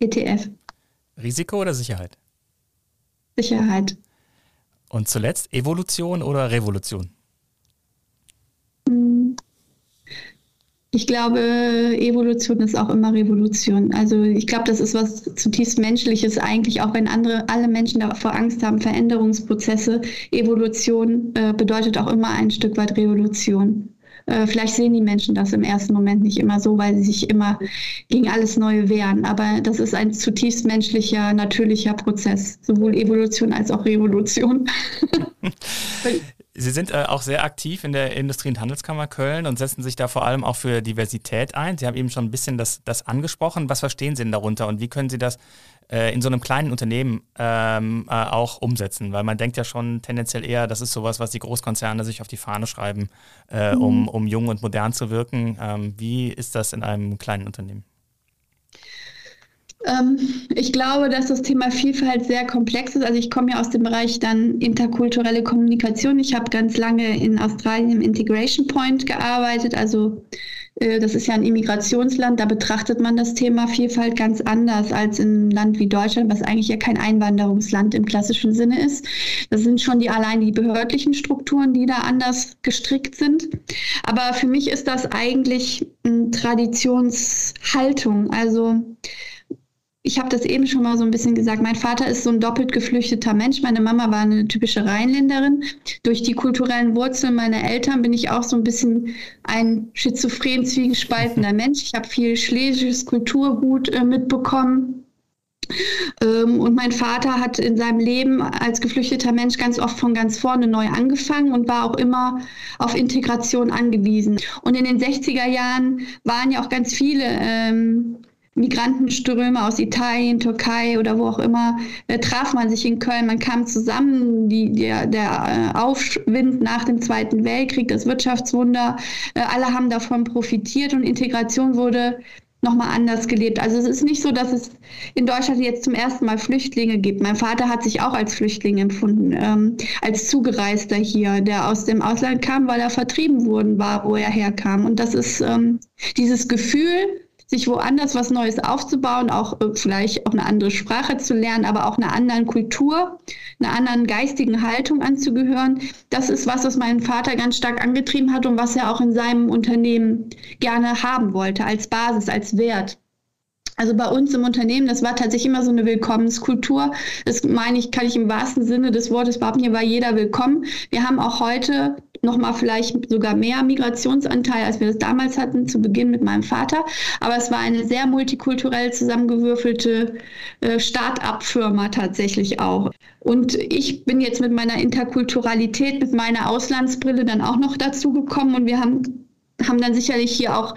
ETF. Risiko oder Sicherheit? Sicherheit. Und zuletzt Evolution oder Revolution? Ich glaube, Evolution ist auch immer Revolution. Also ich glaube, das ist was zutiefst Menschliches eigentlich, auch wenn andere, alle Menschen davor Angst haben, Veränderungsprozesse. Evolution äh, bedeutet auch immer ein Stück weit Revolution. Äh, vielleicht sehen die Menschen das im ersten Moment nicht immer so, weil sie sich immer gegen alles Neue wehren. Aber das ist ein zutiefst menschlicher, natürlicher Prozess, sowohl Evolution als auch Revolution. Sie sind äh, auch sehr aktiv in der Industrie- und Handelskammer Köln und setzen sich da vor allem auch für Diversität ein. Sie haben eben schon ein bisschen das, das angesprochen. Was verstehen Sie denn darunter und wie können Sie das äh, in so einem kleinen Unternehmen ähm, äh, auch umsetzen? Weil man denkt ja schon tendenziell eher, das ist sowas, was die Großkonzerne sich auf die Fahne schreiben, äh, mhm. um, um jung und modern zu wirken. Ähm, wie ist das in einem kleinen Unternehmen? Ähm, ich glaube, dass das Thema Vielfalt sehr komplex ist. Also ich komme ja aus dem Bereich dann interkulturelle Kommunikation. Ich habe ganz lange in Australien im Integration Point gearbeitet. Also äh, das ist ja ein Immigrationsland. Da betrachtet man das Thema Vielfalt ganz anders als in einem Land wie Deutschland, was eigentlich ja kein Einwanderungsland im klassischen Sinne ist. Das sind schon die allein die behördlichen Strukturen, die da anders gestrickt sind. Aber für mich ist das eigentlich eine Traditionshaltung. Also ich habe das eben schon mal so ein bisschen gesagt, mein Vater ist so ein doppelt geflüchteter Mensch. Meine Mama war eine typische Rheinländerin. Durch die kulturellen Wurzeln meiner Eltern bin ich auch so ein bisschen ein schizophren zwiegespaltener Mensch. Ich habe viel schlesisches Kulturgut äh, mitbekommen. Ähm, und mein Vater hat in seinem Leben als geflüchteter Mensch ganz oft von ganz vorne neu angefangen und war auch immer auf Integration angewiesen. Und in den 60er Jahren waren ja auch ganz viele ähm, Migrantenströme aus Italien, Türkei oder wo auch immer, äh, traf man sich in Köln. Man kam zusammen, die, der, der äh, Aufwind nach dem Zweiten Weltkrieg, das Wirtschaftswunder, äh, alle haben davon profitiert und Integration wurde nochmal anders gelebt. Also es ist nicht so, dass es in Deutschland jetzt zum ersten Mal Flüchtlinge gibt. Mein Vater hat sich auch als Flüchtling empfunden, ähm, als Zugereister hier, der aus dem Ausland kam, weil er vertrieben worden war, wo er herkam. Und das ist ähm, dieses Gefühl, sich woanders was Neues aufzubauen, auch äh, vielleicht auch eine andere Sprache zu lernen, aber auch einer anderen Kultur, einer anderen geistigen Haltung anzugehören. Das ist was, was meinen Vater ganz stark angetrieben hat und was er auch in seinem Unternehmen gerne haben wollte, als Basis, als Wert. Also bei uns im Unternehmen, das war tatsächlich immer so eine Willkommenskultur. Das meine ich, kann ich im wahrsten Sinne des Wortes behaupten, hier war jeder willkommen. Wir haben auch heute nochmal vielleicht sogar mehr Migrationsanteil, als wir das damals hatten, zu Beginn mit meinem Vater. Aber es war eine sehr multikulturell zusammengewürfelte äh, Start-up-Firma tatsächlich auch. Und ich bin jetzt mit meiner Interkulturalität, mit meiner Auslandsbrille dann auch noch dazu gekommen und wir haben haben dann sicherlich hier auch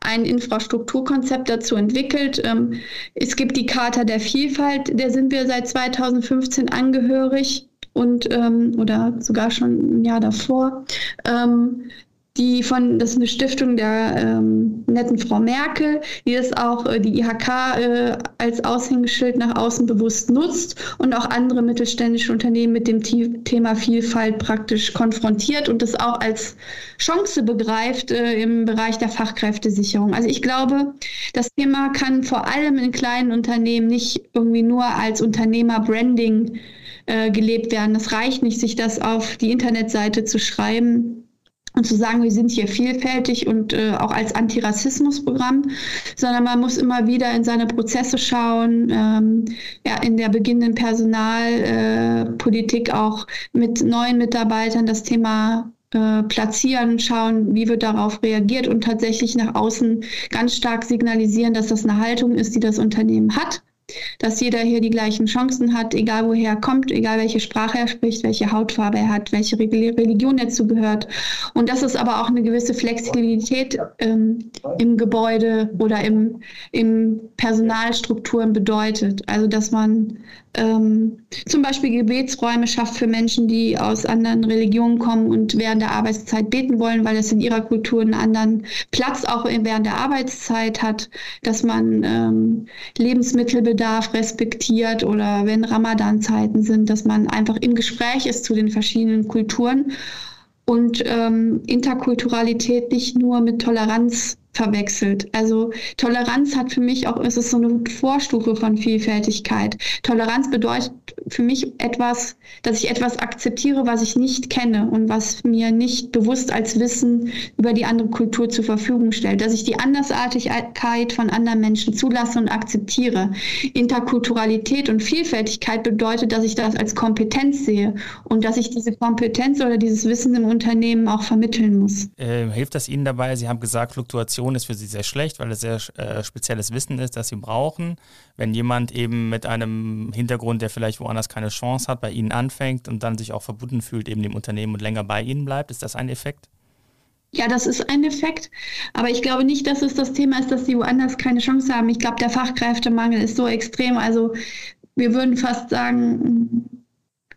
ein Infrastrukturkonzept dazu entwickelt. Ähm, es gibt die Charta der Vielfalt, der sind wir seit 2015 angehörig und ähm, oder sogar schon ein Jahr davor. Ähm, die von, das ist eine Stiftung der ähm, netten Frau Merkel, die das auch äh, die IHK äh, als Aushängeschild nach außen bewusst nutzt und auch andere mittelständische Unternehmen mit dem Thema Vielfalt praktisch konfrontiert und das auch als Chance begreift äh, im Bereich der Fachkräftesicherung. Also ich glaube, das Thema kann vor allem in kleinen Unternehmen nicht irgendwie nur als Unternehmerbranding äh, gelebt werden. Das reicht nicht, sich das auf die Internetseite zu schreiben und zu sagen, wir sind hier vielfältig und äh, auch als Antirassismusprogramm, sondern man muss immer wieder in seine Prozesse schauen, ähm, ja, in der beginnenden Personalpolitik äh, auch mit neuen Mitarbeitern das Thema äh, platzieren, schauen, wie wird darauf reagiert und tatsächlich nach außen ganz stark signalisieren, dass das eine Haltung ist, die das Unternehmen hat dass jeder hier die gleichen Chancen hat, egal woher er kommt, egal welche Sprache er spricht, welche Hautfarbe er hat, welche Religion er zugehört. Und dass es aber auch eine gewisse Flexibilität ähm, im Gebäude oder im, im Personalstrukturen bedeutet. Also dass man ähm, zum Beispiel Gebetsräume schafft für Menschen, die aus anderen Religionen kommen und während der Arbeitszeit beten wollen, weil es in ihrer Kultur einen anderen Platz auch während der Arbeitszeit hat, dass man ähm, Lebensmittelbedarf respektiert oder wenn Ramadan-Zeiten sind, dass man einfach im Gespräch ist zu den verschiedenen Kulturen und ähm, Interkulturalität nicht nur mit Toleranz verwechselt. Also Toleranz hat für mich auch, es ist so eine Vorstufe von Vielfältigkeit. Toleranz bedeutet für mich etwas, dass ich etwas akzeptiere, was ich nicht kenne und was mir nicht bewusst als Wissen über die andere Kultur zur Verfügung stellt, dass ich die Andersartigkeit von anderen Menschen zulasse und akzeptiere. Interkulturalität und Vielfältigkeit bedeutet, dass ich das als Kompetenz sehe und dass ich diese Kompetenz oder dieses Wissen im Unternehmen auch vermitteln muss. Äh, hilft das Ihnen dabei? Sie haben gesagt, Fluktuation ist für Sie sehr schlecht, weil es sehr äh, spezielles Wissen ist, das Sie brauchen. Wenn jemand eben mit einem Hintergrund, der vielleicht woanders keine Chance hat, bei Ihnen anfängt und dann sich auch verbunden fühlt, eben dem Unternehmen und länger bei Ihnen bleibt, ist das ein Effekt? Ja, das ist ein Effekt. Aber ich glaube nicht, dass es das Thema ist, dass sie woanders keine Chance haben. Ich glaube, der Fachkräftemangel ist so extrem. Also wir würden fast sagen,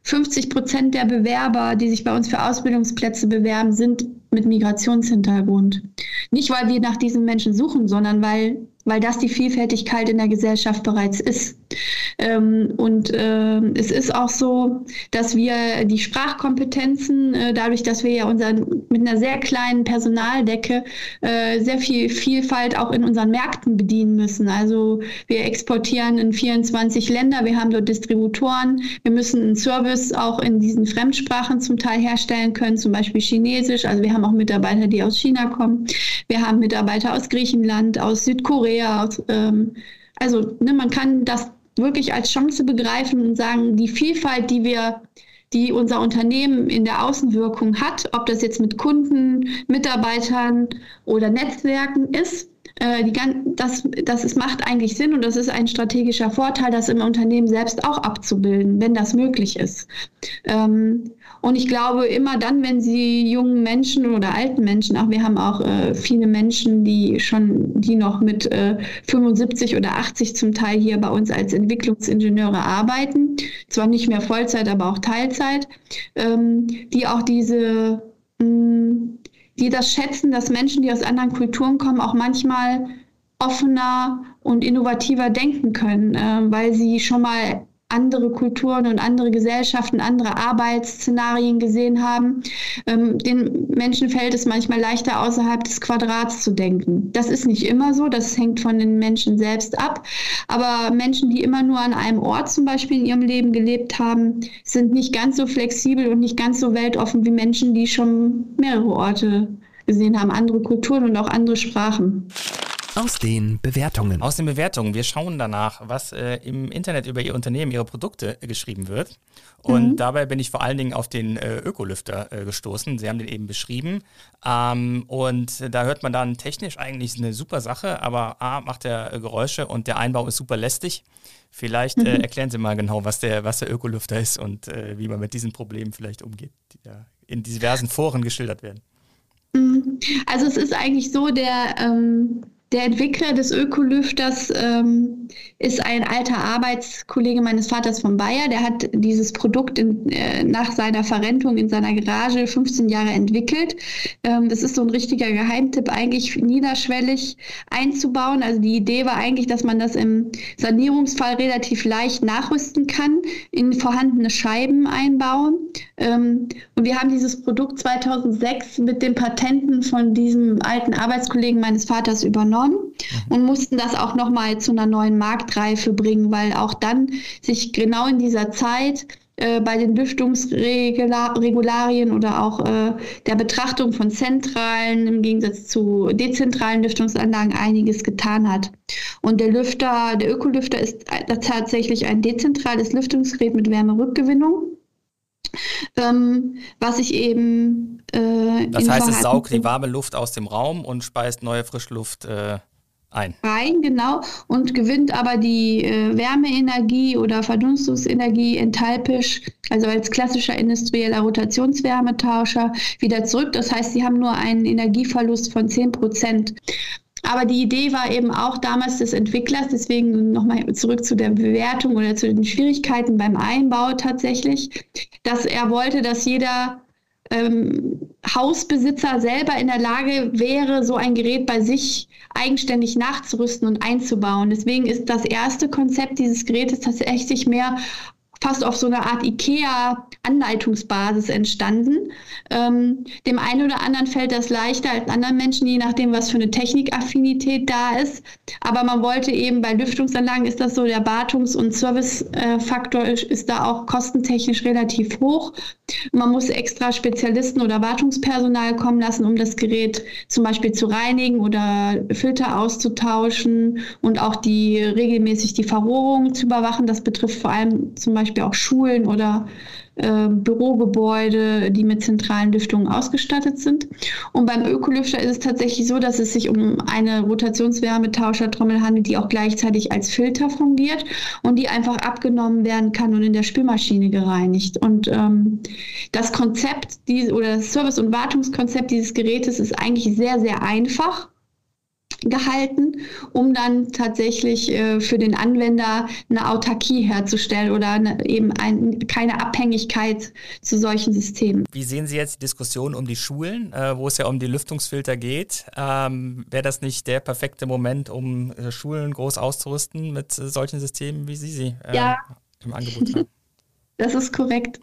50 Prozent der Bewerber, die sich bei uns für Ausbildungsplätze bewerben, sind mit Migrationshintergrund. Nicht, weil wir nach diesen Menschen suchen, sondern weil weil das die Vielfältigkeit in der Gesellschaft bereits ist. Ähm, und äh, es ist auch so, dass wir die Sprachkompetenzen, äh, dadurch, dass wir ja unseren, mit einer sehr kleinen Personaldecke äh, sehr viel Vielfalt auch in unseren Märkten bedienen müssen. Also wir exportieren in 24 Länder, wir haben dort Distributoren, wir müssen einen Service auch in diesen Fremdsprachen zum Teil herstellen können, zum Beispiel Chinesisch. Also wir haben auch Mitarbeiter, die aus China kommen. Wir haben Mitarbeiter aus Griechenland, aus Südkorea Korea. Ähm, also ne, man kann das wirklich als Chance begreifen und sagen, die Vielfalt, die wir die unser Unternehmen in der Außenwirkung hat, ob das jetzt mit Kunden, Mitarbeitern oder Netzwerken ist, äh, die, das, das ist, macht eigentlich Sinn und das ist ein strategischer Vorteil, das im Unternehmen selbst auch abzubilden, wenn das möglich ist. Ähm, und ich glaube, immer dann, wenn Sie jungen Menschen oder alten Menschen, auch wir haben auch äh, viele Menschen, die schon, die noch mit äh, 75 oder 80 zum Teil hier bei uns als Entwicklungsingenieure arbeiten, zwar nicht mehr Vollzeit, aber auch Teilzeit, ähm, die auch diese mh, mm, die das schätzen, dass Menschen, die aus anderen Kulturen kommen, auch manchmal offener und innovativer denken können, äh, weil sie schon mal andere Kulturen und andere Gesellschaften, andere Arbeitsszenarien gesehen haben. Ähm, den Menschen fällt es manchmal leichter, außerhalb des Quadrats zu denken. Das ist nicht immer so, das hängt von den Menschen selbst ab. Aber Menschen, die immer nur an einem Ort zum Beispiel in ihrem Leben gelebt haben, sind nicht ganz so flexibel und nicht ganz so weltoffen wie Menschen, die schon mehrere Orte gesehen haben, andere Kulturen und auch andere Sprachen. Aus den Bewertungen. Aus den Bewertungen. Wir schauen danach, was äh, im Internet über Ihr Unternehmen, Ihre Produkte äh, geschrieben wird. Und mhm. dabei bin ich vor allen Dingen auf den äh, Ökolüfter äh, gestoßen. Sie haben den eben beschrieben. Ähm, und da hört man dann technisch eigentlich eine super Sache, aber A, macht er äh, Geräusche und der Einbau ist super lästig. Vielleicht äh, mhm. erklären Sie mal genau, was der, was der Ökolüfter ist und wie man mit diesen Problemen vielleicht umgeht, die da in diversen Foren geschildert werden. Mhm. Also es ist eigentlich so, der ähm, der Entwickler des Ökolüfters ähm, ist ein alter Arbeitskollege meines Vaters von Bayer. Der hat dieses Produkt in, äh, nach seiner Verrentung in seiner Garage 15 Jahre entwickelt. Ähm, das ist so ein richtiger Geheimtipp, eigentlich niederschwellig einzubauen. Also die Idee war eigentlich, dass man das im Sanierungsfall relativ leicht nachrüsten kann, in vorhandene Scheiben einbauen. Ähm, und wir haben dieses Produkt 2006 mit den Patenten von diesem alten Arbeitskollegen meines Vaters übernommen Jahren mhm. und mussten das auch nochmal zu einer neuen Marktreife bringen, weil auch dann sich genau in dieser Zeit äh, bei den Lüftungsregularien oder auch äh, der Betrachtung von zentralen im Gegensatz zu dezentralen Lüftungsanlagen einiges getan hat. Und der Lüfter, der Ökolüfter ist tatsächlich ein dezentrales Lüftungsgerät mit Wärmerückgewinnung. Ähm, was ich eben. Äh, das heißt, es saugt die warme Luft aus dem Raum und speist neue Frischluft äh, ein. Rein, genau. Und gewinnt aber die äh, Wärmeenergie oder Verdunstungsenergie enthalpisch, also als klassischer industrieller Rotationswärmetauscher, wieder zurück. Das heißt, sie haben nur einen Energieverlust von 10 Prozent. Aber die Idee war eben auch damals des Entwicklers, deswegen nochmal zurück zu der Bewertung oder zu den Schwierigkeiten beim Einbau tatsächlich, dass er wollte, dass jeder ähm, Hausbesitzer selber in der Lage wäre, so ein Gerät bei sich eigenständig nachzurüsten und einzubauen. Deswegen ist das erste Konzept dieses Gerätes tatsächlich mehr fast auf so einer Art IKEA-Anleitungsbasis entstanden. Ähm, dem einen oder anderen fällt das leichter als anderen Menschen, je nachdem, was für eine Technikaffinität da ist. Aber man wollte eben bei Lüftungsanlagen ist das so, der Wartungs- und Servicefaktor ist, ist da auch kostentechnisch relativ hoch. Man muss extra Spezialisten oder Wartungspersonal kommen lassen, um das Gerät zum Beispiel zu reinigen oder Filter auszutauschen und auch die regelmäßig die Verrohrung zu überwachen. Das betrifft vor allem zum Beispiel Beispiel auch Schulen oder äh, Bürogebäude, die mit zentralen Lüftungen ausgestattet sind. Und beim Ökolüfter ist es tatsächlich so, dass es sich um eine Rotationswärmetauschertrommel handelt, die auch gleichzeitig als Filter fungiert und die einfach abgenommen werden kann und in der Spülmaschine gereinigt. Und ähm, das Konzept die, oder das Service- und Wartungskonzept dieses Gerätes ist eigentlich sehr, sehr einfach gehalten, um dann tatsächlich äh, für den Anwender eine Autarkie herzustellen oder eine, eben ein, keine Abhängigkeit zu solchen Systemen. Wie sehen Sie jetzt die Diskussion um die Schulen, äh, wo es ja um die Lüftungsfilter geht? Ähm, Wäre das nicht der perfekte Moment, um äh, Schulen groß auszurüsten mit äh, solchen Systemen, wie Sie sie äh, ja. im Angebot haben? Das ist korrekt.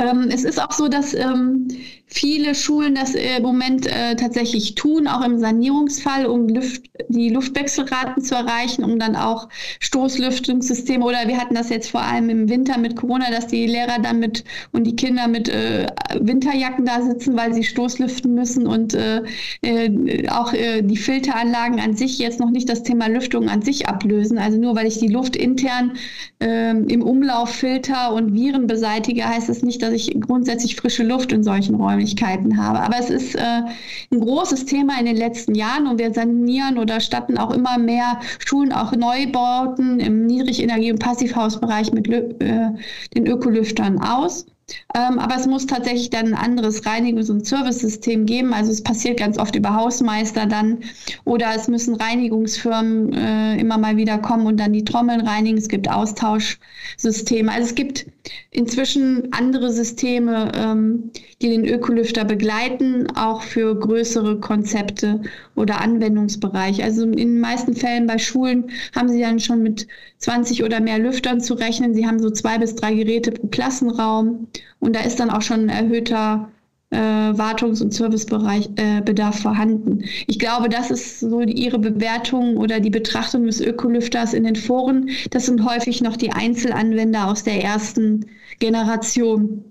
Ähm, es ist auch so, dass ähm, viele Schulen das im Moment äh, tatsächlich tun, auch im Sanierungsfall, um Luft, die Luftwechselraten zu erreichen, um dann auch Stoßlüftungssysteme oder wir hatten das jetzt vor allem im Winter mit Corona, dass die Lehrer dann mit und die Kinder mit äh, Winterjacken da sitzen, weil sie Stoßlüften müssen und äh, äh auch äh, die Filteranlagen an sich jetzt noch nicht das Thema Lüftung an sich ablösen. Also nur weil ich die Luft intern ähm, im Umlauf filter und Viren beseitige, heißt das nicht, dass ich grundsätzlich frische Luft in solchen Räumlichkeiten habe. Aber es ist äh, ein großes Thema in den letzten Jahren und wir sanieren oder statten auch immer mehr Schulen, auch Neubauten im Niedrigenergie- und Passivhausbereich mit äh, den Ökolüftern aus. Ähm, aber es muss tatsächlich dann ein anderes Reinigungs- und Servicesystem geben. Also es passiert ganz oft über Hausmeister dann oder es müssen Reinigungsfirmen äh, immer mal wieder kommen und dann die Trommeln reinigen. Es gibt Austauschsysteme. Also es gibt inzwischen andere Systeme, ähm, die den Ökolüfter begleiten, auch für größere Konzepte oder Anwendungsbereiche. Also in den meisten Fällen bei Schulen haben sie dann schon mit 20 oder mehr Lüftern zu rechnen. Sie haben so zwei bis drei Geräte pro Klassenraum und da ist dann auch schon ein erhöhter äh, Wartungs- und Servicebereich äh, Bedarf vorhanden. Ich glaube, das ist so die, ihre Bewertung oder die Betrachtung des Ökolüfters in den Foren. Das sind häufig noch die Einzelanwender aus der ersten Generation.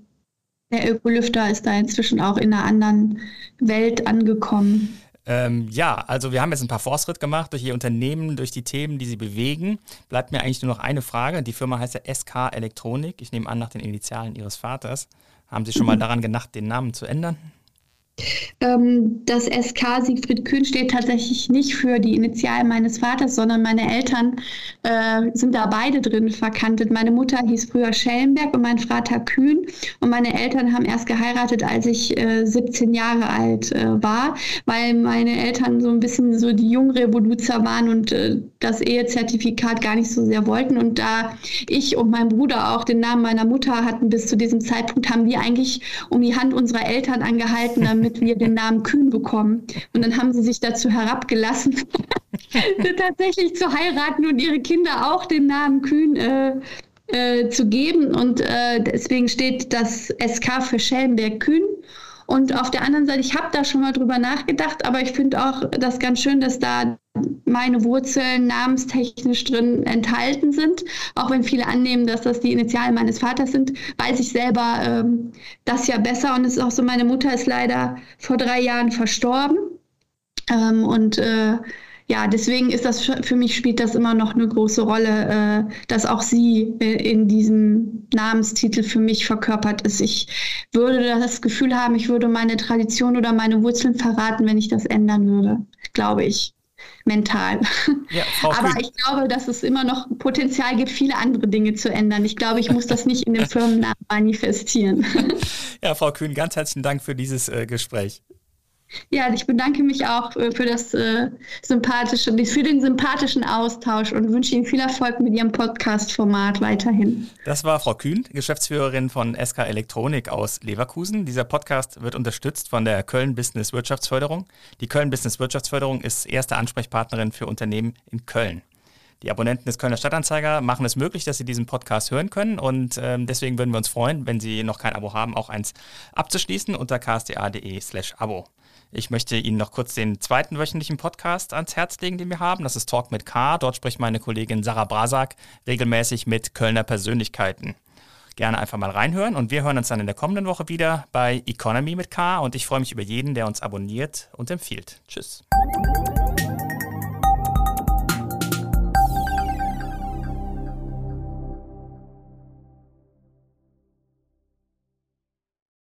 Der Ökolüfter ist da inzwischen auch in einer anderen Welt angekommen. Ähm, ja, also wir haben jetzt ein paar Fortschritt gemacht durch Ihr Unternehmen, durch die Themen, die Sie bewegen. Bleibt mir eigentlich nur noch eine Frage. Die Firma heißt ja SK Elektronik. Ich nehme an, nach den Initialen Ihres Vaters. Haben Sie schon mal daran gedacht, den Namen zu ändern? Ähm, das SK Siegfried Kühn steht tatsächlich nicht für die Initialen meines Vaters, sondern meine Eltern äh, sind da beide drin verkantet. Meine Mutter hieß früher Schellenberg und mein Vater Kühn. Und meine Eltern haben erst geheiratet, als ich äh, 17 Jahre alt äh, war, weil meine Eltern so ein bisschen so die Jungrevoluzer waren und äh, das Ehezertifikat gar nicht so sehr wollten. Und da ich und mein Bruder auch den Namen meiner Mutter hatten bis zu diesem Zeitpunkt, haben wir eigentlich um die Hand unserer Eltern angehalten, damit damit wir den Namen Kühn bekommen. Und dann haben sie sich dazu herabgelassen, tatsächlich zu heiraten und ihre Kinder auch den Namen Kühn äh, äh, zu geben. Und äh, deswegen steht das SK für Schellenberg Kühn. Und auf der anderen Seite, ich habe da schon mal drüber nachgedacht, aber ich finde auch das ganz schön, dass da meine Wurzeln namenstechnisch drin enthalten sind. Auch wenn viele annehmen, dass das die Initialen meines Vaters sind, weiß ich selber ähm, das ja besser. Und es ist auch so, meine Mutter ist leider vor drei Jahren verstorben. Ähm, und äh, ja, deswegen ist das für mich spielt das immer noch eine große Rolle, äh, dass auch sie äh, in diesem Namenstitel für mich verkörpert ist. Ich würde das Gefühl haben, ich würde meine Tradition oder meine Wurzeln verraten, wenn ich das ändern würde, glaube ich mental. Ja, Aber ich glaube, dass es immer noch Potenzial gibt, viele andere Dinge zu ändern. Ich glaube, ich muss das nicht in dem Firmennamen manifestieren. Ja, Frau Kühn, ganz herzlichen Dank für dieses äh, Gespräch. Ja, ich bedanke mich auch äh, für das äh, sympathische, für den sympathischen Austausch und wünsche Ihnen viel Erfolg mit Ihrem Podcast-Format weiterhin. Das war Frau Kühn, Geschäftsführerin von SK Elektronik aus Leverkusen. Dieser Podcast wird unterstützt von der Köln Business Wirtschaftsförderung. Die Köln Business Wirtschaftsförderung ist erste Ansprechpartnerin für Unternehmen in Köln. Die Abonnenten des Kölner Stadtanzeiger machen es möglich, dass Sie diesen Podcast hören können und ähm, deswegen würden wir uns freuen, wenn Sie noch kein Abo haben, auch eins abzuschließen unter ksta.de slash Abo. Ich möchte Ihnen noch kurz den zweiten wöchentlichen Podcast ans Herz legen, den wir haben. Das ist Talk mit K. Dort spricht meine Kollegin Sarah Brasak regelmäßig mit Kölner Persönlichkeiten. Gerne einfach mal reinhören und wir hören uns dann in der kommenden Woche wieder bei Economy mit K und ich freue mich über jeden, der uns abonniert und empfiehlt. Tschüss.